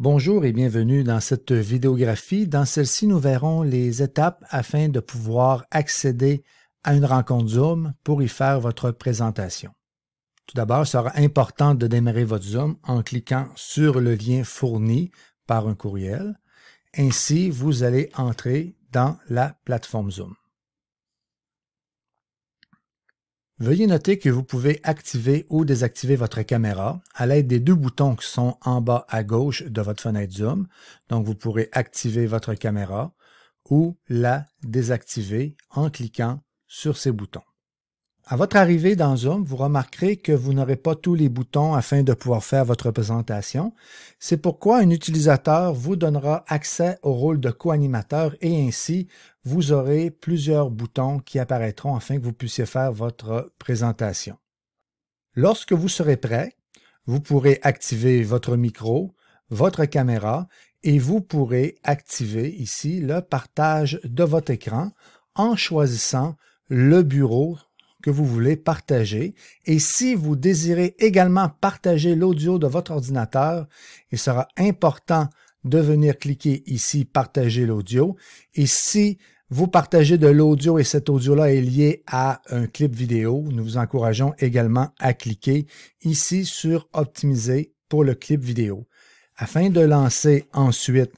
Bonjour et bienvenue dans cette vidéographie. Dans celle-ci, nous verrons les étapes afin de pouvoir accéder à une rencontre Zoom pour y faire votre présentation. Tout d'abord, il sera important de démarrer votre Zoom en cliquant sur le lien fourni par un courriel. Ainsi, vous allez entrer dans la plateforme Zoom. Veuillez noter que vous pouvez activer ou désactiver votre caméra à l'aide des deux boutons qui sont en bas à gauche de votre fenêtre Zoom. Donc, vous pourrez activer votre caméra ou la désactiver en cliquant sur ces boutons. À votre arrivée dans Zoom, vous remarquerez que vous n'aurez pas tous les boutons afin de pouvoir faire votre présentation. C'est pourquoi un utilisateur vous donnera accès au rôle de co-animateur et ainsi vous aurez plusieurs boutons qui apparaîtront afin que vous puissiez faire votre présentation. Lorsque vous serez prêt, vous pourrez activer votre micro, votre caméra et vous pourrez activer ici le partage de votre écran en choisissant le bureau que vous voulez partager. Et si vous désirez également partager l'audio de votre ordinateur, il sera important de venir cliquer ici Partager l'audio. Et si vous partagez de l'audio et cet audio-là est lié à un clip vidéo, nous vous encourageons également à cliquer ici sur Optimiser pour le clip vidéo. Afin de lancer ensuite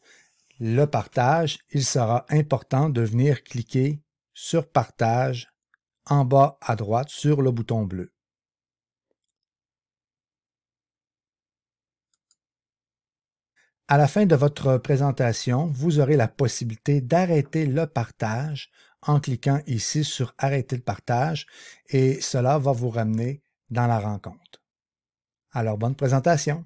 le partage, il sera important de venir cliquer sur Partage en bas à droite sur le bouton bleu. À la fin de votre présentation, vous aurez la possibilité d'arrêter le partage en cliquant ici sur Arrêter le partage et cela va vous ramener dans la rencontre. Alors, bonne présentation!